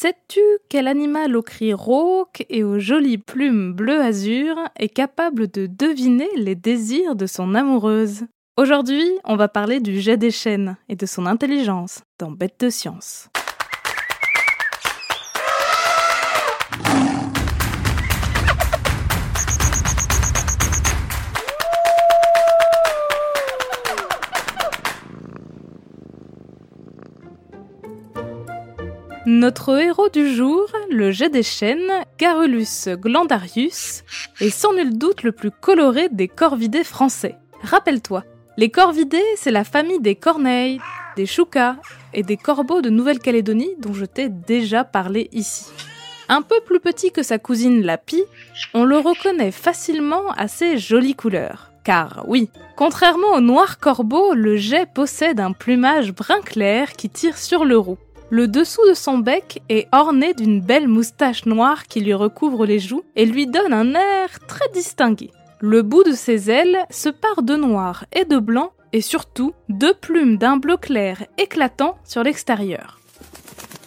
Sais-tu quel animal au cri rauque et aux jolies plumes bleu azur est capable de deviner les désirs de son amoureuse? Aujourd'hui, on va parler du jet des chênes et de son intelligence dans Bête de science. Notre héros du jour, le jet des chênes, Garulus glandarius, est sans nul doute le plus coloré des corvidés français. Rappelle-toi, les corvidés, c'est la famille des corneilles, des choucas et des corbeaux de Nouvelle-Calédonie dont je t'ai déjà parlé ici. Un peu plus petit que sa cousine la pie, on le reconnaît facilement à ses jolies couleurs. Car oui, contrairement au noir corbeau, le jet possède un plumage brun clair qui tire sur le roux. Le dessous de son bec est orné d'une belle moustache noire qui lui recouvre les joues et lui donne un air très distingué. Le bout de ses ailes se part de noir et de blanc et surtout deux plumes d'un bleu clair éclatant sur l'extérieur.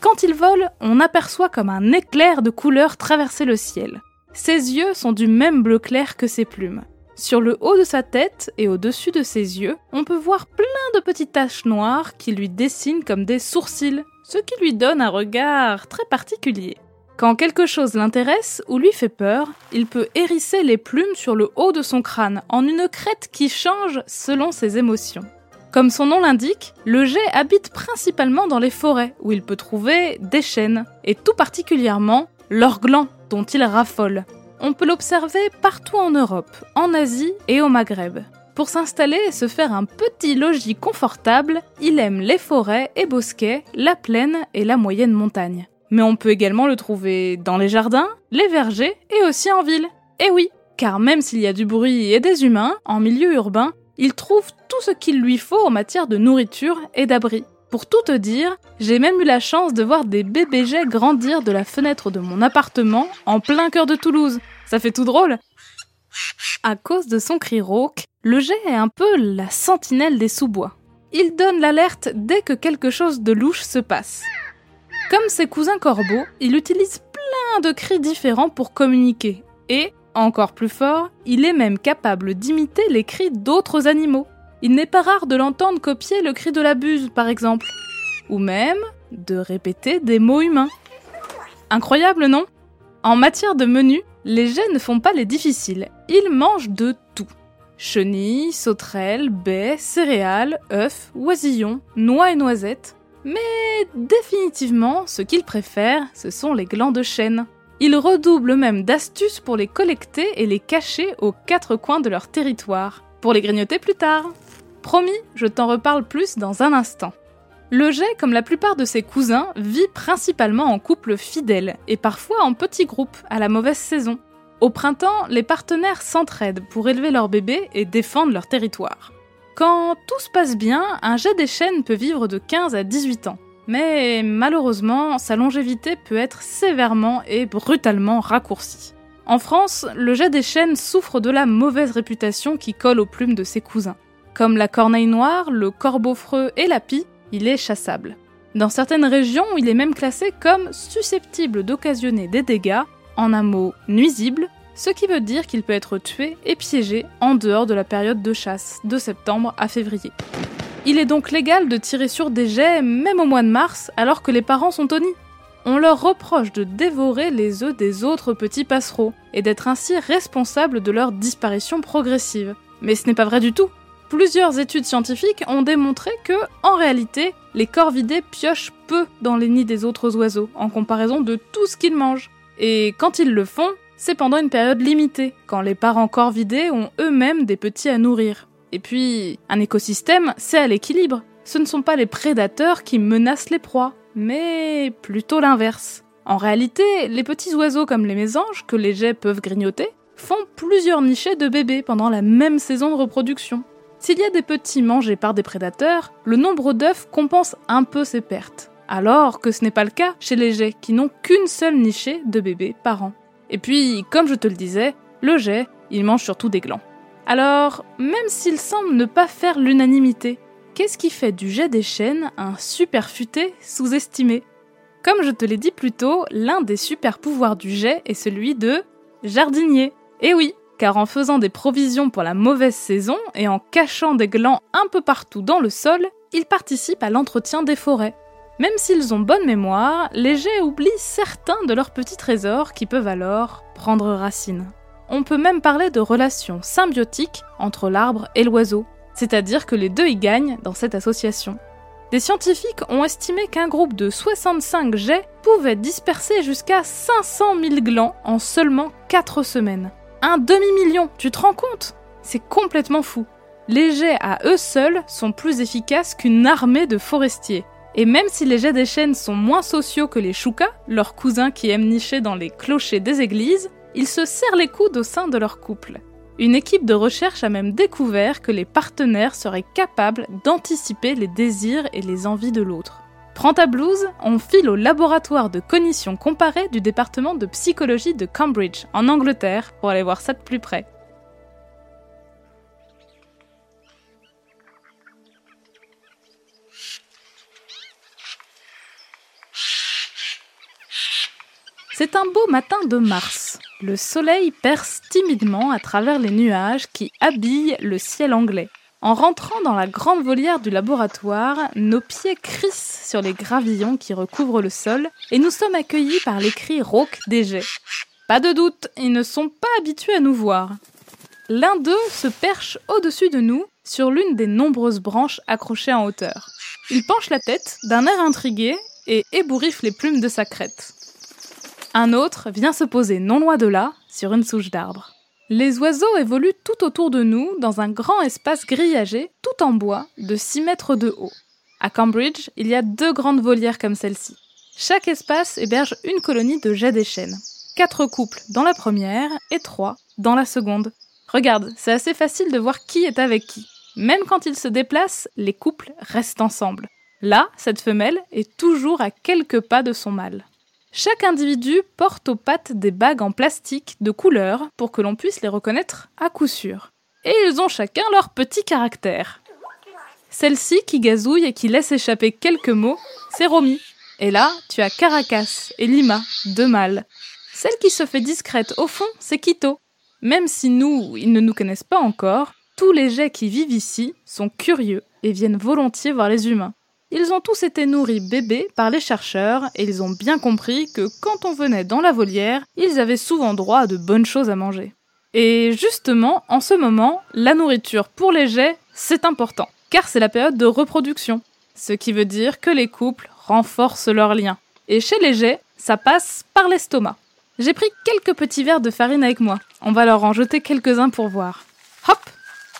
Quand il vole, on aperçoit comme un éclair de couleur traverser le ciel. Ses yeux sont du même bleu clair que ses plumes. Sur le haut de sa tête et au-dessus de ses yeux, on peut voir plein de petites taches noires qui lui dessinent comme des sourcils, ce qui lui donne un regard très particulier. Quand quelque chose l'intéresse ou lui fait peur, il peut hérisser les plumes sur le haut de son crâne en une crête qui change selon ses émotions. Comme son nom l'indique, le jet habite principalement dans les forêts où il peut trouver des chênes, et tout particulièrement leurs glands dont il raffole on peut l'observer partout en Europe, en Asie et au Maghreb. Pour s'installer et se faire un petit logis confortable, il aime les forêts et bosquets, la plaine et la moyenne montagne. Mais on peut également le trouver dans les jardins, les vergers et aussi en ville. Et oui, car même s'il y a du bruit et des humains, en milieu urbain, il trouve tout ce qu'il lui faut en matière de nourriture et d'abri. Pour tout te dire, j'ai même eu la chance de voir des bébés jets grandir de la fenêtre de mon appartement en plein cœur de Toulouse. Ça fait tout drôle. À cause de son cri rauque, le jet est un peu la sentinelle des sous-bois. Il donne l'alerte dès que quelque chose de louche se passe. Comme ses cousins corbeaux, il utilise plein de cris différents pour communiquer. Et, encore plus fort, il est même capable d'imiter les cris d'autres animaux. Il n'est pas rare de l'entendre copier le cri de la buse, par exemple, ou même de répéter des mots humains. Incroyable, non? En matière de menu, les jets ne font pas les difficiles, ils mangent de tout. Chenilles, sauterelles, baies, céréales, œufs, oisillons, noix et noisettes. Mais définitivement, ce qu'ils préfèrent, ce sont les glands de chêne. Ils redoublent même d'astuces pour les collecter et les cacher aux quatre coins de leur territoire, pour les grignoter plus tard. Promis, je t'en reparle plus dans un instant. Le jet, comme la plupart de ses cousins, vit principalement en couple fidèle et parfois en petits groupes à la mauvaise saison. Au printemps, les partenaires s'entraident pour élever leurs bébés et défendre leur territoire. Quand tout se passe bien, un jet des chênes peut vivre de 15 à 18 ans. Mais malheureusement, sa longévité peut être sévèrement et brutalement raccourcie. En France, le jet des chênes souffre de la mauvaise réputation qui colle aux plumes de ses cousins. Comme la corneille noire, le corbeau-freux et la pie, il est chassable. Dans certaines régions, il est même classé comme susceptible d'occasionner des dégâts, en un mot nuisible, ce qui veut dire qu'il peut être tué et piégé en dehors de la période de chasse, de septembre à février. Il est donc légal de tirer sur des jets même au mois de mars alors que les parents sont au nid. On leur reproche de dévorer les œufs des autres petits passereaux et d'être ainsi responsable de leur disparition progressive. Mais ce n'est pas vrai du tout. Plusieurs études scientifiques ont démontré que, en réalité, les corvidés piochent peu dans les nids des autres oiseaux, en comparaison de tout ce qu'ils mangent. Et quand ils le font, c'est pendant une période limitée, quand les parents corvidés ont eux-mêmes des petits à nourrir. Et puis, un écosystème, c'est à l'équilibre. Ce ne sont pas les prédateurs qui menacent les proies, mais plutôt l'inverse. En réalité, les petits oiseaux comme les mésanges, que les jets peuvent grignoter, font plusieurs nichés de bébés pendant la même saison de reproduction. S'il y a des petits mangés par des prédateurs, le nombre d'œufs compense un peu ces pertes, alors que ce n'est pas le cas chez les jets qui n'ont qu'une seule nichée de bébés par an. Et puis, comme je te le disais, le jet, il mange surtout des glands. Alors, même s'il semble ne pas faire l'unanimité, qu'est-ce qui fait du jet des chênes un super futé sous-estimé? Comme je te l'ai dit plus tôt, l'un des super pouvoirs du jet est celui de jardinier. Et oui, car en faisant des provisions pour la mauvaise saison et en cachant des glands un peu partout dans le sol, ils participent à l'entretien des forêts. Même s'ils ont bonne mémoire, les jets oublient certains de leurs petits trésors qui peuvent alors prendre racine. On peut même parler de relations symbiotiques entre l'arbre et l'oiseau, c'est-à-dire que les deux y gagnent dans cette association. Des scientifiques ont estimé qu'un groupe de 65 jets pouvait disperser jusqu'à 500 000 glands en seulement 4 semaines. Un demi-million, tu te rends compte? C'est complètement fou. Les jets à eux seuls sont plus efficaces qu'une armée de forestiers. Et même si les jets des chênes sont moins sociaux que les choukas, leurs cousins qui aiment nicher dans les clochers des églises, ils se serrent les coudes au sein de leur couple. Une équipe de recherche a même découvert que les partenaires seraient capables d'anticiper les désirs et les envies de l'autre. Prends ta blouse, on file au laboratoire de cognition comparée du département de psychologie de Cambridge, en Angleterre, pour aller voir ça de plus près. C'est un beau matin de mars. Le soleil perce timidement à travers les nuages qui habillent le ciel anglais. En rentrant dans la grande volière du laboratoire, nos pieds crissent sur les gravillons qui recouvrent le sol et nous sommes accueillis par les cris rauques des jets. Pas de doute, ils ne sont pas habitués à nous voir. L'un d'eux se perche au-dessus de nous sur l'une des nombreuses branches accrochées en hauteur. Il penche la tête d'un air intrigué et ébouriffe les plumes de sa crête. Un autre vient se poser non loin de là, sur une souche d'arbre. Les oiseaux évoluent tout autour de nous dans un grand espace grillagé, tout en bois, de 6 mètres de haut. À Cambridge, il y a deux grandes volières comme celle-ci. Chaque espace héberge une colonie de jets des chênes. Quatre couples dans la première et trois dans la seconde. Regarde, c'est assez facile de voir qui est avec qui. Même quand ils se déplacent, les couples restent ensemble. Là, cette femelle est toujours à quelques pas de son mâle. Chaque individu porte aux pattes des bagues en plastique de couleur pour que l'on puisse les reconnaître à coup sûr. Et ils ont chacun leur petit caractère. Celle-ci qui gazouille et qui laisse échapper quelques mots, c'est Romy. Et là, tu as Caracas et Lima, deux mâles. Celle qui se fait discrète au fond, c'est Quito. Même si nous, ils ne nous connaissent pas encore, tous les jets qui vivent ici sont curieux et viennent volontiers voir les humains. Ils ont tous été nourris bébés par les chercheurs et ils ont bien compris que quand on venait dans la volière, ils avaient souvent droit à de bonnes choses à manger. Et justement, en ce moment, la nourriture pour les jets, c'est important, car c'est la période de reproduction, ce qui veut dire que les couples renforcent leurs liens. Et chez les jets, ça passe par l'estomac. J'ai pris quelques petits verres de farine avec moi. On va leur en jeter quelques-uns pour voir. Hop,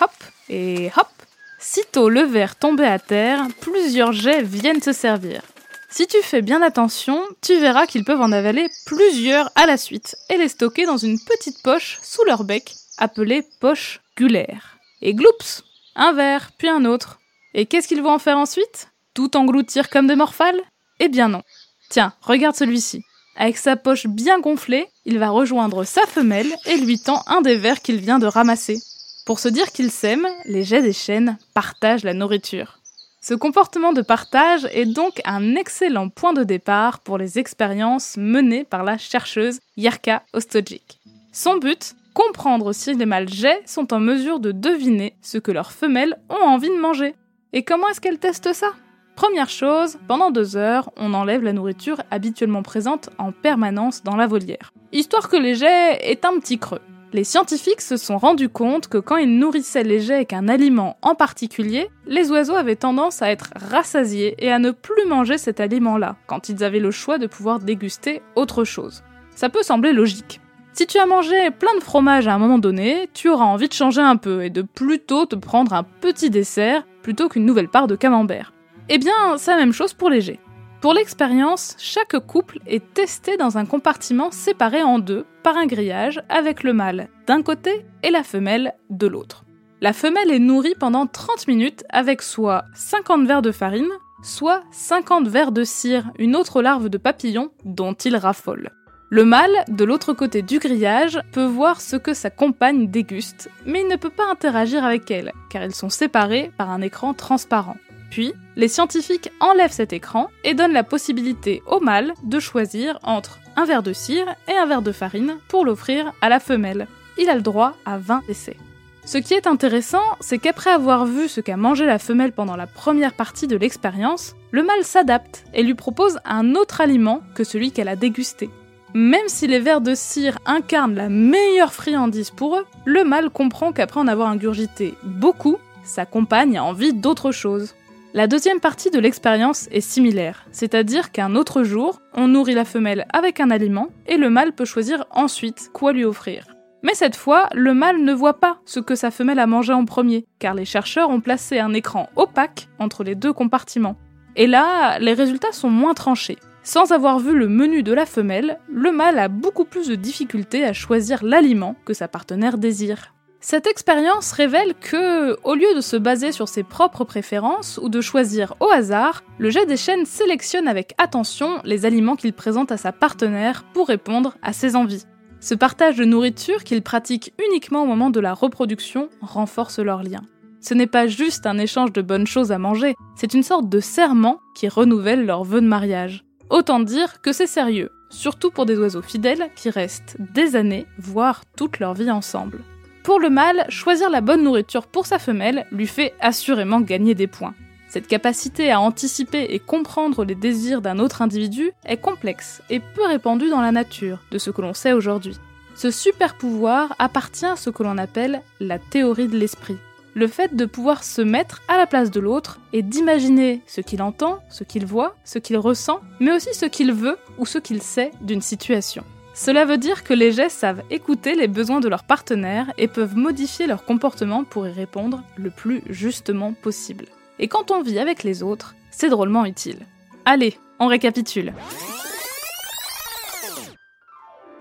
hop et hop. Sitôt le verre tombé à terre, plusieurs jets viennent se servir. Si tu fais bien attention, tu verras qu'ils peuvent en avaler plusieurs à la suite et les stocker dans une petite poche sous leur bec, appelée poche gulaire. Et gloups Un verre, puis un autre. Et qu'est-ce qu'ils vont en faire ensuite? Tout engloutir comme des morphales? Eh bien non. Tiens, regarde celui-ci. Avec sa poche bien gonflée, il va rejoindre sa femelle et lui tend un des verres qu'il vient de ramasser. Pour se dire qu'ils s'aiment, les jets des chênes partagent la nourriture. Ce comportement de partage est donc un excellent point de départ pour les expériences menées par la chercheuse Yerka Ostojic. Son but comprendre si les mâles jets sont en mesure de deviner ce que leurs femelles ont envie de manger. Et comment est-ce qu'elle teste ça? Première chose, pendant deux heures, on enlève la nourriture habituellement présente en permanence dans la volière, histoire que les jets aient un petit creux. Les scientifiques se sont rendus compte que quand ils nourrissaient les jets avec un aliment en particulier, les oiseaux avaient tendance à être rassasiés et à ne plus manger cet aliment-là, quand ils avaient le choix de pouvoir déguster autre chose. Ça peut sembler logique. Si tu as mangé plein de fromage à un moment donné, tu auras envie de changer un peu et de plutôt te prendre un petit dessert plutôt qu'une nouvelle part de camembert. Eh bien, c'est la même chose pour les jets. Pour l'expérience, chaque couple est testé dans un compartiment séparé en deux par un grillage avec le mâle d'un côté et la femelle de l'autre. La femelle est nourrie pendant 30 minutes avec soit 50 verres de farine, soit 50 verres de cire, une autre larve de papillon dont il raffole. Le mâle, de l'autre côté du grillage, peut voir ce que sa compagne déguste, mais il ne peut pas interagir avec elle, car ils sont séparés par un écran transparent. Puis, les scientifiques enlèvent cet écran et donnent la possibilité au mâle de choisir entre un verre de cire et un verre de farine pour l'offrir à la femelle. Il a le droit à 20 essais. Ce qui est intéressant, c'est qu'après avoir vu ce qu'a mangé la femelle pendant la première partie de l'expérience, le mâle s'adapte et lui propose un autre aliment que celui qu'elle a dégusté. Même si les vers de cire incarnent la meilleure friandise pour eux, le mâle comprend qu'après en avoir ingurgité beaucoup, sa compagne a envie d'autre chose. La deuxième partie de l'expérience est similaire, c'est-à-dire qu'un autre jour, on nourrit la femelle avec un aliment et le mâle peut choisir ensuite quoi lui offrir. Mais cette fois, le mâle ne voit pas ce que sa femelle a mangé en premier, car les chercheurs ont placé un écran opaque entre les deux compartiments. Et là, les résultats sont moins tranchés. Sans avoir vu le menu de la femelle, le mâle a beaucoup plus de difficultés à choisir l'aliment que sa partenaire désire. Cette expérience révèle que, au lieu de se baser sur ses propres préférences ou de choisir au hasard, le jet des chênes sélectionne avec attention les aliments qu'il présente à sa partenaire pour répondre à ses envies. Ce partage de nourriture qu'il pratique uniquement au moment de la reproduction renforce leur lien. Ce n'est pas juste un échange de bonnes choses à manger, c'est une sorte de serment qui renouvelle leur vœu de mariage. Autant dire que c'est sérieux, surtout pour des oiseaux fidèles qui restent des années, voire toute leur vie ensemble. Pour le mâle, choisir la bonne nourriture pour sa femelle lui fait assurément gagner des points. Cette capacité à anticiper et comprendre les désirs d'un autre individu est complexe et peu répandue dans la nature, de ce que l'on sait aujourd'hui. Ce super pouvoir appartient à ce que l'on appelle la théorie de l'esprit le fait de pouvoir se mettre à la place de l'autre et d'imaginer ce qu'il entend, ce qu'il voit, ce qu'il ressent, mais aussi ce qu'il veut ou ce qu'il sait d'une situation. Cela veut dire que les gestes savent écouter les besoins de leur partenaire et peuvent modifier leur comportement pour y répondre le plus justement possible. Et quand on vit avec les autres, c'est drôlement utile. Allez, on récapitule.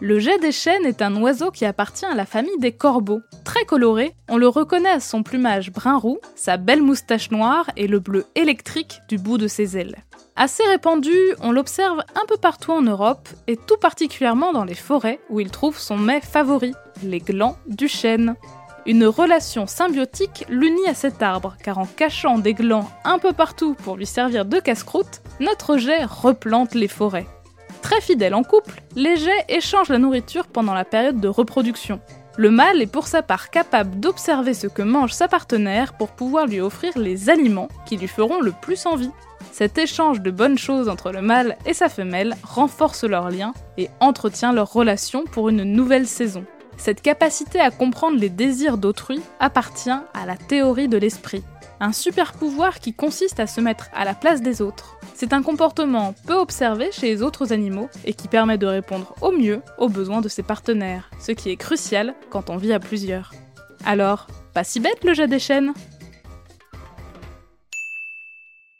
Le jet des chênes est un oiseau qui appartient à la famille des corbeaux. Très coloré, on le reconnaît à son plumage brun-roux, sa belle moustache noire et le bleu électrique du bout de ses ailes. Assez répandu, on l'observe un peu partout en Europe et tout particulièrement dans les forêts où il trouve son mets favori, les glands du chêne. Une relation symbiotique l'unit à cet arbre, car en cachant des glands un peu partout pour lui servir de casse-croûte, notre jet replante les forêts. Très fidèle en couple, les jets échangent la nourriture pendant la période de reproduction. Le mâle est pour sa part capable d'observer ce que mange sa partenaire pour pouvoir lui offrir les aliments qui lui feront le plus envie. Cet échange de bonnes choses entre le mâle et sa femelle renforce leur lien et entretient leur relation pour une nouvelle saison. Cette capacité à comprendre les désirs d'autrui appartient à la théorie de l'esprit, un super pouvoir qui consiste à se mettre à la place des autres. C'est un comportement peu observé chez les autres animaux et qui permet de répondre au mieux aux besoins de ses partenaires, ce qui est crucial quand on vit à plusieurs. Alors, pas si bête le jet des chaînes